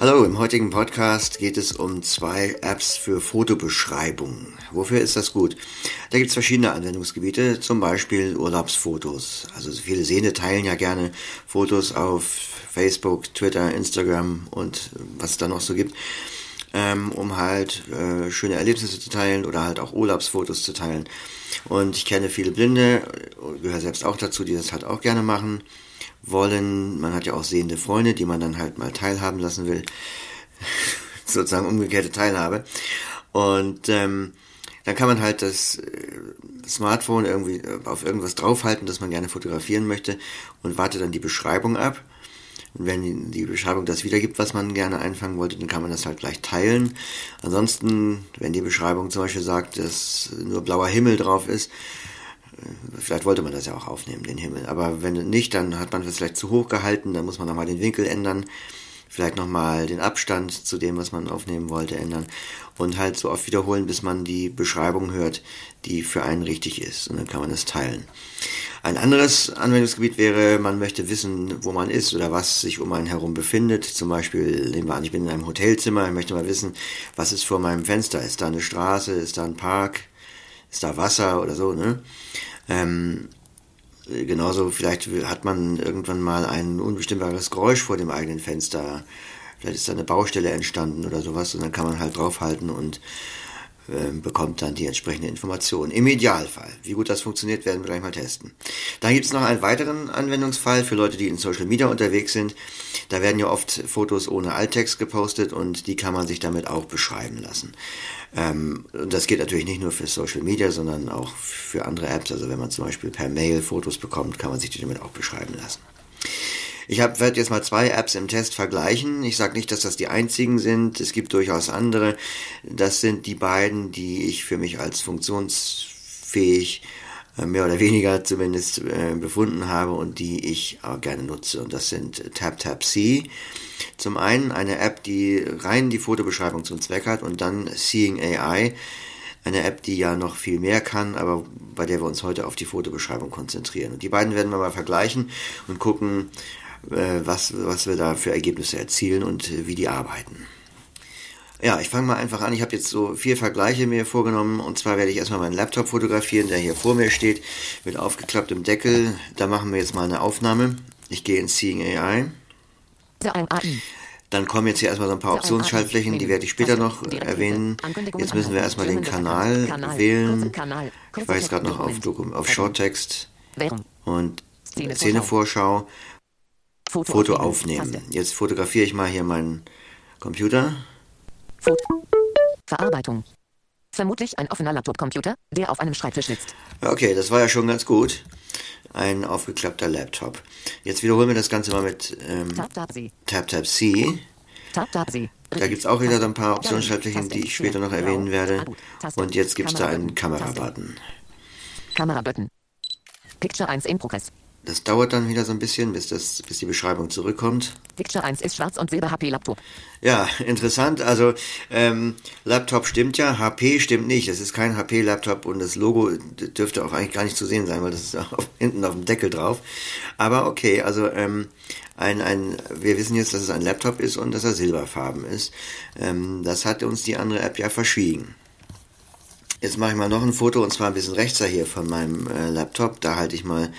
Hallo, im heutigen Podcast geht es um zwei Apps für Fotobeschreibungen. Wofür ist das gut? Da gibt es verschiedene Anwendungsgebiete, zum Beispiel Urlaubsfotos. Also viele Sehende teilen ja gerne Fotos auf Facebook, Twitter, Instagram und was es da noch so gibt, ähm, um halt äh, schöne Erlebnisse zu teilen oder halt auch Urlaubsfotos zu teilen. Und ich kenne viele Blinde, gehöre selbst auch dazu, die das halt auch gerne machen wollen. Man hat ja auch sehende Freunde, die man dann halt mal teilhaben lassen will. Sozusagen umgekehrte Teilhabe. Und ähm, dann kann man halt das äh, Smartphone irgendwie auf irgendwas draufhalten, das man gerne fotografieren möchte und wartet dann die Beschreibung ab. Wenn die Beschreibung das wiedergibt, was man gerne einfangen wollte, dann kann man das halt gleich teilen. Ansonsten, wenn die Beschreibung zum Beispiel sagt, dass nur blauer Himmel drauf ist, Vielleicht wollte man das ja auch aufnehmen, den Himmel. Aber wenn nicht, dann hat man es vielleicht zu hoch gehalten, dann muss man nochmal den Winkel ändern, vielleicht nochmal den Abstand zu dem, was man aufnehmen wollte, ändern und halt so oft wiederholen, bis man die Beschreibung hört, die für einen richtig ist. Und dann kann man es teilen. Ein anderes Anwendungsgebiet wäre, man möchte wissen, wo man ist oder was sich um einen herum befindet. Zum Beispiel, nehmen wir an, ich bin in einem Hotelzimmer, ich möchte mal wissen, was ist vor meinem Fenster. Ist da eine Straße, ist da ein Park, ist da Wasser oder so, ne? Ähm, genauso vielleicht hat man irgendwann mal ein unbestimmbares Geräusch vor dem eigenen Fenster. Vielleicht ist da eine Baustelle entstanden oder sowas und dann kann man halt draufhalten und äh, bekommt dann die entsprechende Information. Im Idealfall. Wie gut das funktioniert, werden wir gleich mal testen. Dann gibt es noch einen weiteren Anwendungsfall für Leute, die in Social Media unterwegs sind. Da werden ja oft Fotos ohne Alttext gepostet und die kann man sich damit auch beschreiben lassen. Ähm, und das geht natürlich nicht nur für Social Media, sondern auch für andere Apps. Also wenn man zum Beispiel per Mail Fotos bekommt, kann man sich die damit auch beschreiben lassen. Ich werde jetzt mal zwei Apps im Test vergleichen. Ich sage nicht, dass das die einzigen sind. Es gibt durchaus andere. Das sind die beiden, die ich für mich als funktionsfähig äh, mehr oder weniger zumindest äh, befunden habe und die ich auch gerne nutze. Und das sind TapTapC. Zum einen eine App, die rein die Fotobeschreibung zum Zweck hat und dann Seeing AI, eine App, die ja noch viel mehr kann, aber bei der wir uns heute auf die Fotobeschreibung konzentrieren. Und die beiden werden wir mal vergleichen und gucken, äh, was, was wir da für Ergebnisse erzielen und äh, wie die arbeiten. Ja, ich fange mal einfach an. Ich habe jetzt so vier Vergleiche mir vorgenommen. Und zwar werde ich erstmal meinen Laptop fotografieren, der hier vor mir steht, mit aufgeklapptem Deckel. Da machen wir jetzt mal eine Aufnahme. Ich gehe in Seeing AI. Dann kommen jetzt hier erstmal so ein paar Optionsschaltflächen, die werde ich später noch erwähnen. Jetzt müssen wir erstmal den Kanal wählen. Ich war jetzt gerade noch auf, auf Shorttext und Szenevorschau. Foto, Foto aufnehmen. Taste. Jetzt fotografiere ich mal hier meinen Computer. Foto. Verarbeitung. Vermutlich ein offener Laptop-Computer, der auf einem Schreibtisch sitzt. Okay, das war ja schon ganz gut. Ein aufgeklappter Laptop. Jetzt wiederholen wir das Ganze mal mit ähm, TapTap-C. TapTap-C. TapTap-C. Da gibt es auch wieder so ein paar Optionsschaltflächen, die ich später noch erwähnen werde. Und jetzt gibt es da einen Kamera-Button. Kamera-Button. Picture 1 in Progress. Das dauert dann wieder so ein bisschen, bis, das, bis die Beschreibung zurückkommt. Picture 1 ist schwarz und silber HP Laptop. Ja, interessant. Also ähm, Laptop stimmt ja, HP stimmt nicht. Es ist kein HP Laptop und das Logo dürfte auch eigentlich gar nicht zu sehen sein, weil das ist auf, hinten auf dem Deckel drauf. Aber okay, also ähm, ein, ein, wir wissen jetzt, dass es ein Laptop ist und dass er silberfarben ist. Ähm, das hat uns die andere App ja verschwiegen. Jetzt mache ich mal noch ein Foto und zwar ein bisschen rechter hier von meinem äh, Laptop. Da halte ich mal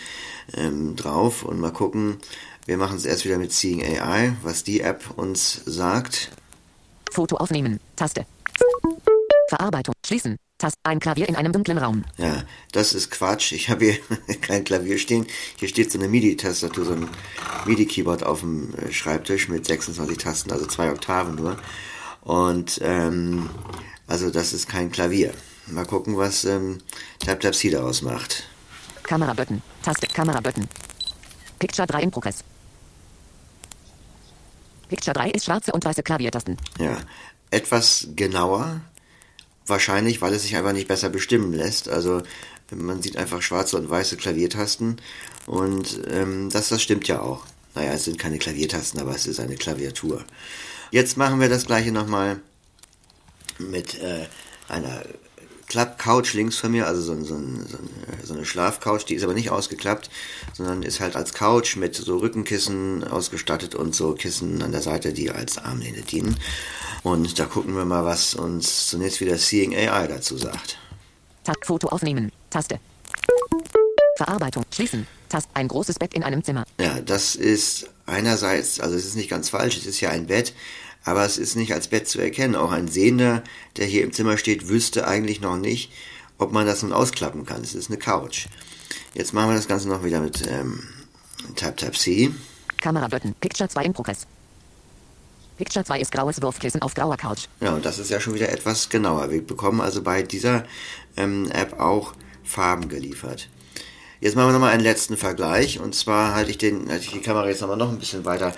ähm, drauf und mal gucken. Wir machen es erst wieder mit Seeing AI, was die App uns sagt. Foto aufnehmen, Taste. Verarbeitung, schließen, Taste. Ein Klavier in einem dunklen Raum. Ja, das ist Quatsch. Ich habe hier kein Klavier stehen. Hier steht so eine MIDI-Tastatur, so ein MIDI-Keyboard auf dem äh, Schreibtisch mit 26 Tasten, also zwei Oktaven nur. Und ähm, also das ist kein Klavier. Mal gucken, was ähm, TapTapC daraus macht. Kamera-Button. Taste. Kamera-Button. Picture 3 in Progress. Picture 3 ist schwarze und weiße Klaviertasten. Ja, etwas genauer. Wahrscheinlich, weil es sich einfach nicht besser bestimmen lässt. Also man sieht einfach schwarze und weiße Klaviertasten und ähm, das, das stimmt ja auch. Naja, es sind keine Klaviertasten, aber es ist eine Klaviatur. Jetzt machen wir das gleiche nochmal mit äh, einer Klapp-Couch links von mir, also so, so, so, so eine Schlafcouch, die ist aber nicht ausgeklappt, sondern ist halt als Couch mit so Rückenkissen ausgestattet und so Kissen an der Seite, die als Armlehne dienen. Und da gucken wir mal, was uns zunächst wieder Seeing AI dazu sagt. Tag Foto aufnehmen. Taste. Verarbeitung. Schließen. Taste. Ein großes Bett in einem Zimmer. Ja, das ist einerseits, also es ist nicht ganz falsch, es ist ja ein Bett, aber es ist nicht als Bett zu erkennen. Auch ein Sehender, der hier im Zimmer steht, wüsste eigentlich noch nicht, ob man das nun ausklappen kann. Es ist eine Couch. Jetzt machen wir das Ganze noch wieder mit ähm, Tab Tab C. Kamerabutton. Picture 2 in Progress. Picture 2 ist graues Wurfkissen auf grauer Couch. Ja, und das ist ja schon wieder etwas genauer. Wir bekommen also bei dieser ähm, App auch Farben geliefert. Jetzt machen wir nochmal einen letzten Vergleich. Und zwar halte ich, den, halte ich die Kamera jetzt nochmal noch ein bisschen weiter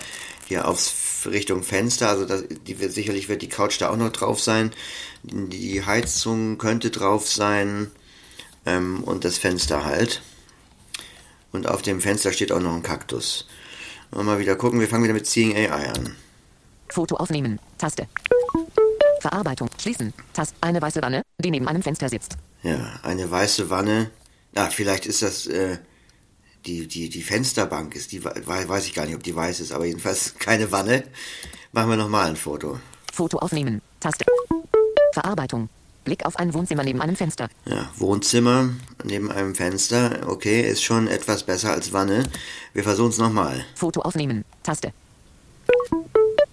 hier aufs Richtung Fenster. Also das, die, sicherlich wird die Couch da auch noch drauf sein. Die Heizung könnte drauf sein. Ähm, und das Fenster halt. Und auf dem Fenster steht auch noch ein Kaktus. Mal wieder gucken. Wir fangen wieder mit Seeing AI an. Foto aufnehmen. Taste. Verarbeitung. Schließen. Taste. Eine weiße Wanne, die neben einem Fenster sitzt. Ja, eine weiße Wanne. Ah, vielleicht ist das äh, die, die, die Fensterbank ist, die weiß ich gar nicht, ob die weiß ist, aber jedenfalls keine Wanne. Machen wir nochmal ein Foto. Foto aufnehmen. Taste. Verarbeitung. Blick auf ein Wohnzimmer neben einem Fenster. Ja, Wohnzimmer neben einem Fenster. Okay, ist schon etwas besser als Wanne. Wir versuchen es nochmal. Foto aufnehmen. Taste.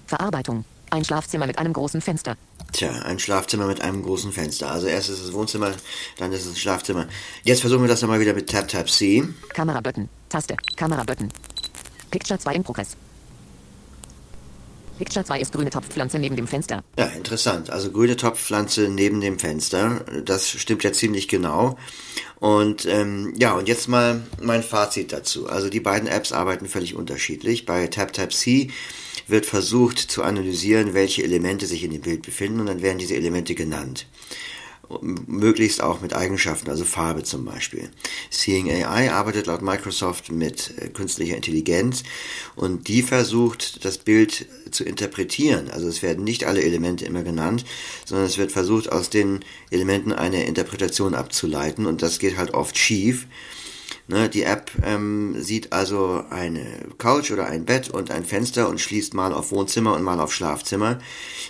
Verarbeitung. Ein Schlafzimmer mit einem großen Fenster. Tja, ein Schlafzimmer mit einem großen Fenster. Also erst ist es Wohnzimmer, dann ist es ein Schlafzimmer. Jetzt versuchen wir das nochmal wieder mit Tab Tab C. Kamerabutton. Taste. Kamerabutton. Picture 2 in Progress. Picture 2 ist grüne Topfpflanze neben dem Fenster. Ja, interessant. Also grüne Topfpflanze neben dem Fenster. Das stimmt ja ziemlich genau. Und ähm, ja, und jetzt mal mein Fazit dazu. Also die beiden Apps arbeiten völlig unterschiedlich. Bei TapTapC wird versucht zu analysieren, welche Elemente sich in dem Bild befinden und dann werden diese Elemente genannt. Möglichst auch mit Eigenschaften, also Farbe zum Beispiel. Seeing AI arbeitet laut Microsoft mit äh, künstlicher Intelligenz und die versucht, das Bild zu interpretieren. Also es werden nicht alle Elemente immer genannt, sondern es wird versucht, aus den Elementen eine Interpretation abzuleiten und das geht halt oft schief. Ne, die App ähm, sieht also eine Couch oder ein Bett und ein Fenster und schließt mal auf Wohnzimmer und mal auf Schlafzimmer.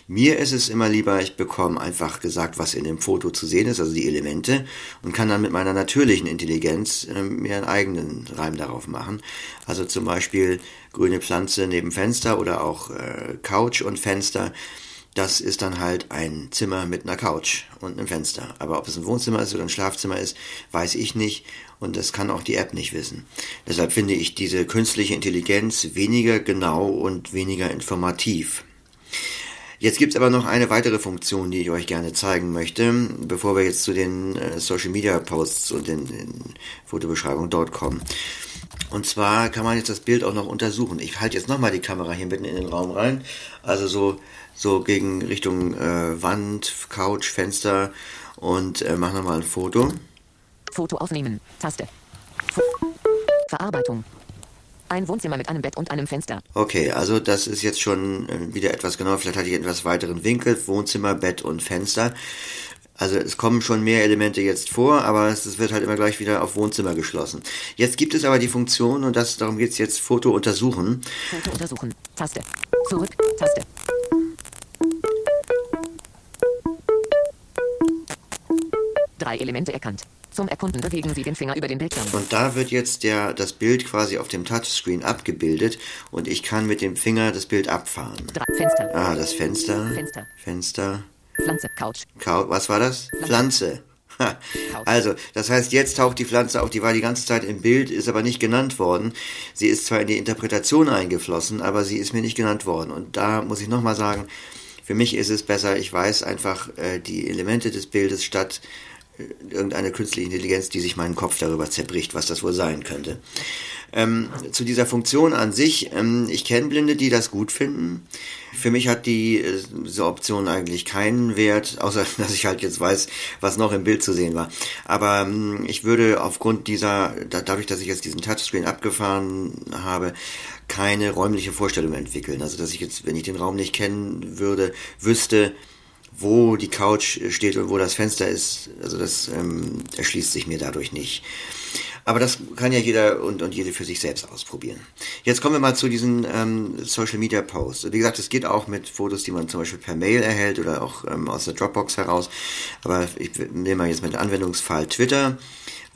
Mir ist es immer lieber, ich bekomme einfach gesagt, was in dem Foto zu sehen ist, also die Elemente, und kann dann mit meiner natürlichen Intelligenz ähm, mir einen eigenen Reim darauf machen. Also zum Beispiel grüne Pflanze neben Fenster oder auch äh, Couch und Fenster das ist dann halt ein Zimmer mit einer Couch und einem Fenster. Aber ob es ein Wohnzimmer ist oder ein Schlafzimmer ist, weiß ich nicht und das kann auch die App nicht wissen. Deshalb finde ich diese künstliche Intelligenz weniger genau und weniger informativ. Jetzt gibt's aber noch eine weitere Funktion, die ich euch gerne zeigen möchte, bevor wir jetzt zu den äh, Social Media Posts und den, den Fotobeschreibungen dort kommen. Und zwar kann man jetzt das Bild auch noch untersuchen. Ich halte jetzt nochmal die Kamera hier mitten in den Raum rein. Also so, so gegen Richtung äh, Wand, Couch, Fenster und äh, mache nochmal ein Foto. Foto aufnehmen. Taste. Fo Verarbeitung. Ein Wohnzimmer mit einem Bett und einem Fenster. Okay, also das ist jetzt schon äh, wieder etwas genauer. Vielleicht hatte ich etwas weiteren Winkel. Wohnzimmer, Bett und Fenster. Also es kommen schon mehr Elemente jetzt vor, aber es wird halt immer gleich wieder auf Wohnzimmer geschlossen. Jetzt gibt es aber die Funktion, und das, darum geht es jetzt, Foto untersuchen. Foto untersuchen. Taste. Zurück. Taste. Drei Elemente erkannt. Zum Erkunden bewegen Sie den Finger über den Bildschirm. Und da wird jetzt der, das Bild quasi auf dem Touchscreen abgebildet und ich kann mit dem Finger das Bild abfahren. Drei Fenster. Ah, das Fenster. Fenster. Fenster. Pflanze. Couch. Kau was war das? Pflanze. Ha. Also, das heißt, jetzt taucht die Pflanze auf, die war die ganze Zeit im Bild, ist aber nicht genannt worden. Sie ist zwar in die Interpretation eingeflossen, aber sie ist mir nicht genannt worden. Und da muss ich nochmal sagen, für mich ist es besser, ich weiß einfach äh, die Elemente des Bildes statt irgendeine künstliche Intelligenz, die sich meinen Kopf darüber zerbricht, was das wohl sein könnte. Ähm, zu dieser Funktion an sich, ähm, ich kenne Blinde, die das gut finden. Für mich hat die, äh, diese Option eigentlich keinen Wert, außer dass ich halt jetzt weiß, was noch im Bild zu sehen war. Aber ähm, ich würde aufgrund dieser, da, dadurch, dass ich jetzt diesen Touchscreen abgefahren habe, keine räumliche Vorstellung entwickeln. Also dass ich jetzt, wenn ich den Raum nicht kennen würde, wüsste, wo die Couch steht und wo das Fenster ist. Also das ähm, erschließt sich mir dadurch nicht. Aber das kann ja jeder und, und jede für sich selbst ausprobieren. Jetzt kommen wir mal zu diesen ähm, Social Media Posts. Wie gesagt, es geht auch mit Fotos, die man zum Beispiel per Mail erhält oder auch ähm, aus der Dropbox heraus. Aber ich nehme mal jetzt mit Anwendungsfall Twitter.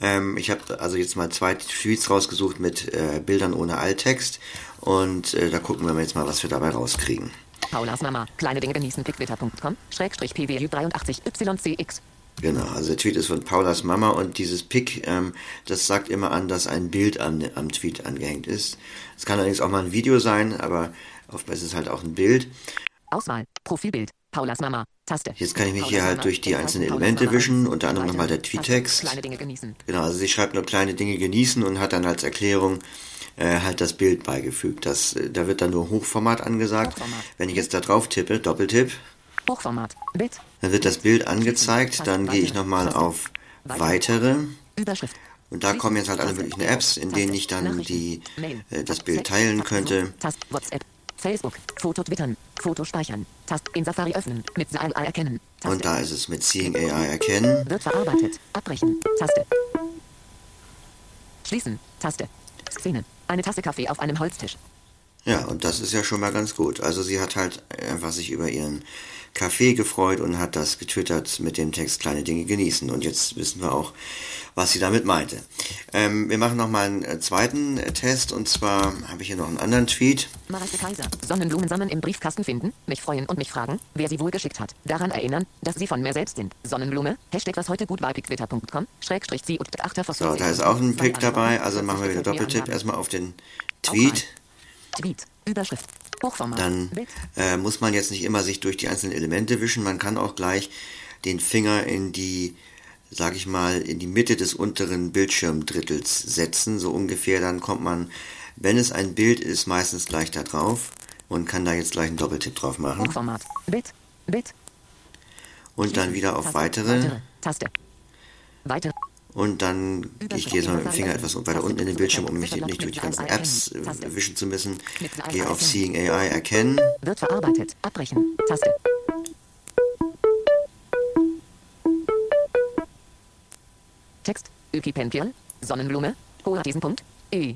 Ähm, ich habe also jetzt mal zwei Tweets rausgesucht mit äh, Bildern ohne Alttext und äh, da gucken wir jetzt mal, was wir dabei rauskriegen. Paulas Mama, kleine Dinge genießen, pictwitter.com, Schrägstrich PWU83YCX. Genau, also der Tweet ist von Paulas Mama und dieses Pick, ähm, das sagt immer an, dass ein Bild am, am Tweet angehängt ist. Es kann allerdings auch mal ein Video sein, aber oftmals ist es halt auch ein Bild. Auswahl, Profilbild, Paulas Mama, Taste. Jetzt kann ich mich hier halt durch die einzelnen Elemente wischen, unter anderem nochmal der Tweettext. Genau, also sie schreibt nur kleine Dinge genießen und hat dann als Erklärung äh, halt das Bild beigefügt. Das, äh, da wird dann nur Hochformat angesagt. Hochformat. Wenn ich jetzt da drauf tippe, Doppeltipp, Hochformat, Bild. Dann wird das Bild angezeigt, dann gehe ich nochmal auf Weitere. Überschrift. Und da kommen jetzt halt alle möglichen Apps, in denen ich dann die, äh, das Bild teilen könnte. WhatsApp, Facebook, Foto twittern, Foto speichern, Tast in Safari öffnen, mit AI erkennen. Taste. Und da ist es mit Seeing AI erkennen. Wird verarbeitet, abbrechen, Taste. Schließen, Taste. Szene, eine Tasse Kaffee auf einem Holztisch. Ja, und das ist ja schon mal ganz gut. Also sie hat halt einfach sich über ihren Kaffee gefreut und hat das getwittert mit dem Text kleine Dinge genießen. Und jetzt wissen wir auch, was sie damit meinte. Ähm, wir machen nochmal einen äh, zweiten äh, Test und zwar habe ich hier noch einen anderen Tweet. Mareike Kaiser. Sonnenblumen sammeln im Briefkasten finden, mich freuen und mich fragen, wer sie wohl geschickt hat. Daran erinnern, dass sie von mir selbst sind. Sonnenblume, Hashtag was heute gut war, pictwitter.com, Schrägstrich sie und achter So, da ist auch ein Pick dabei, also machen wir wieder Doppeltipp erstmal auf den Tweet. Tweet, Überschrift, Hochformat. Dann äh, muss man jetzt nicht immer sich durch die einzelnen Elemente wischen, man kann auch gleich den Finger in die, sag ich mal, in die Mitte des unteren Bildschirmdrittels setzen, so ungefähr, dann kommt man, wenn es ein Bild ist, meistens gleich da drauf und kann da jetzt gleich einen Doppeltipp drauf machen. Hochformat, Bild, Bild. Und dann wieder auf weitere. weitere Taste. Weitere. Und dann, ich gehe jetzt mal mit dem Finger etwas weiter unten in den Bildschirm, um mich nicht durch die ganzen Apps äh, wischen zu müssen. Gehe auf Seeing AI erkennen. Wird verarbeitet. Abbrechen. Taste. Text. Ökipenpial. Sonnenblume. Hoher diesen Punkt. E.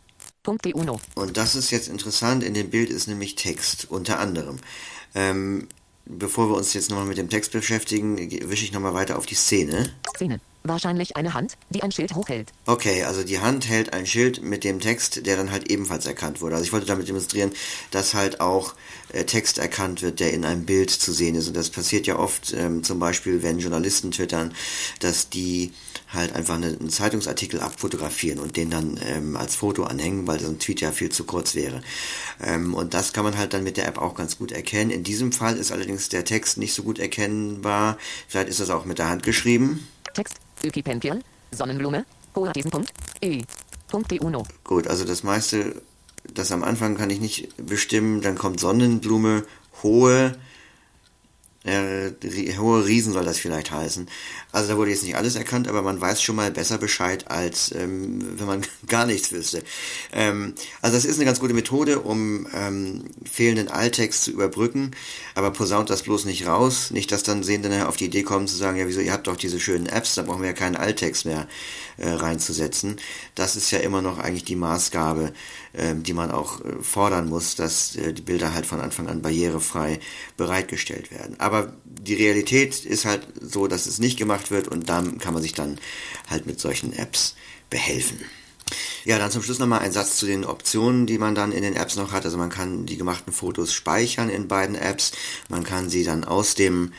Und das ist jetzt interessant. In dem Bild ist nämlich Text, unter anderem. Ähm, bevor wir uns jetzt nochmal mit dem Text beschäftigen, wische ich nochmal weiter auf die Szene. Szene. Wahrscheinlich eine Hand, die ein Schild hochhält. Okay, also die Hand hält ein Schild mit dem Text, der dann halt ebenfalls erkannt wurde. Also ich wollte damit demonstrieren, dass halt auch äh, Text erkannt wird, der in einem Bild zu sehen ist. Und das passiert ja oft, ähm, zum Beispiel, wenn Journalisten twittern, dass die halt einfach eine, einen Zeitungsartikel abfotografieren und den dann ähm, als Foto anhängen, weil so ein Tweet ja viel zu kurz wäre. Ähm, und das kann man halt dann mit der App auch ganz gut erkennen. In diesem Fall ist allerdings der Text nicht so gut erkennbar. Vielleicht ist das auch mit der Hand geschrieben. Text, Ökipenpial, Sonnenblume, hoher diesen Punkt, E. Punkt uno. Gut, also das meiste, das am Anfang kann ich nicht bestimmen. Dann kommt Sonnenblume, hohe, äh, hohe Riesen soll das vielleicht heißen. Also da wurde jetzt nicht alles erkannt, aber man weiß schon mal besser Bescheid, als ähm, wenn man gar nichts wüsste. Ähm, also das ist eine ganz gute Methode, um ähm, fehlenden Alttext zu überbrücken, aber posaunt das bloß nicht raus. Nicht, dass dann Sehende auf die Idee kommen zu sagen, ja wieso, ihr habt doch diese schönen Apps, da brauchen wir ja keinen Alttext mehr äh, reinzusetzen. Das ist ja immer noch eigentlich die Maßgabe, äh, die man auch äh, fordern muss, dass äh, die Bilder halt von Anfang an barrierefrei bereitgestellt werden. Aber die Realität ist halt so, dass es nicht gemacht wird und dann kann man sich dann halt mit solchen Apps behelfen. Ja, dann zum Schluss nochmal ein Satz zu den Optionen, die man dann in den Apps noch hat. Also man kann die gemachten Fotos speichern in beiden Apps. Man kann sie dann aus dem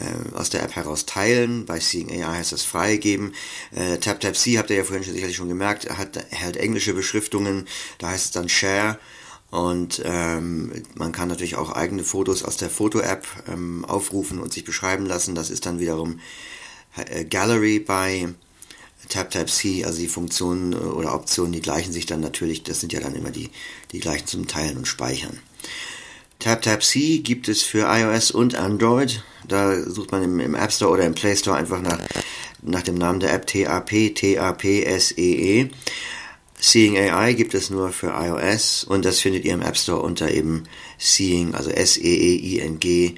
äh, aus der App heraus teilen. Bei Seeing AI heißt das freigeben. Äh, TapTapC habt ihr ja vorhin schon sicherlich schon gemerkt, hat halt englische Beschriftungen. Da heißt es dann Share. Und ähm, man kann natürlich auch eigene Fotos aus der Foto-App ähm, aufrufen und sich beschreiben lassen. Das ist dann wiederum äh, Gallery bei TapTapC, also die Funktionen oder Optionen, die gleichen sich dann natürlich, das sind ja dann immer die, die gleichen zum Teilen und Speichern. TapTapC gibt es für iOS und Android. Da sucht man im, im, App Store oder im Play Store einfach nach, nach dem Namen der App TAP, T-A-P-S-E-E. -E. Seeing AI gibt es nur für iOS und das findet ihr im App Store unter eben Seeing, also S-E-E-I-N-G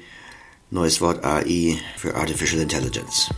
Neues Wort AI für Artificial Intelligence.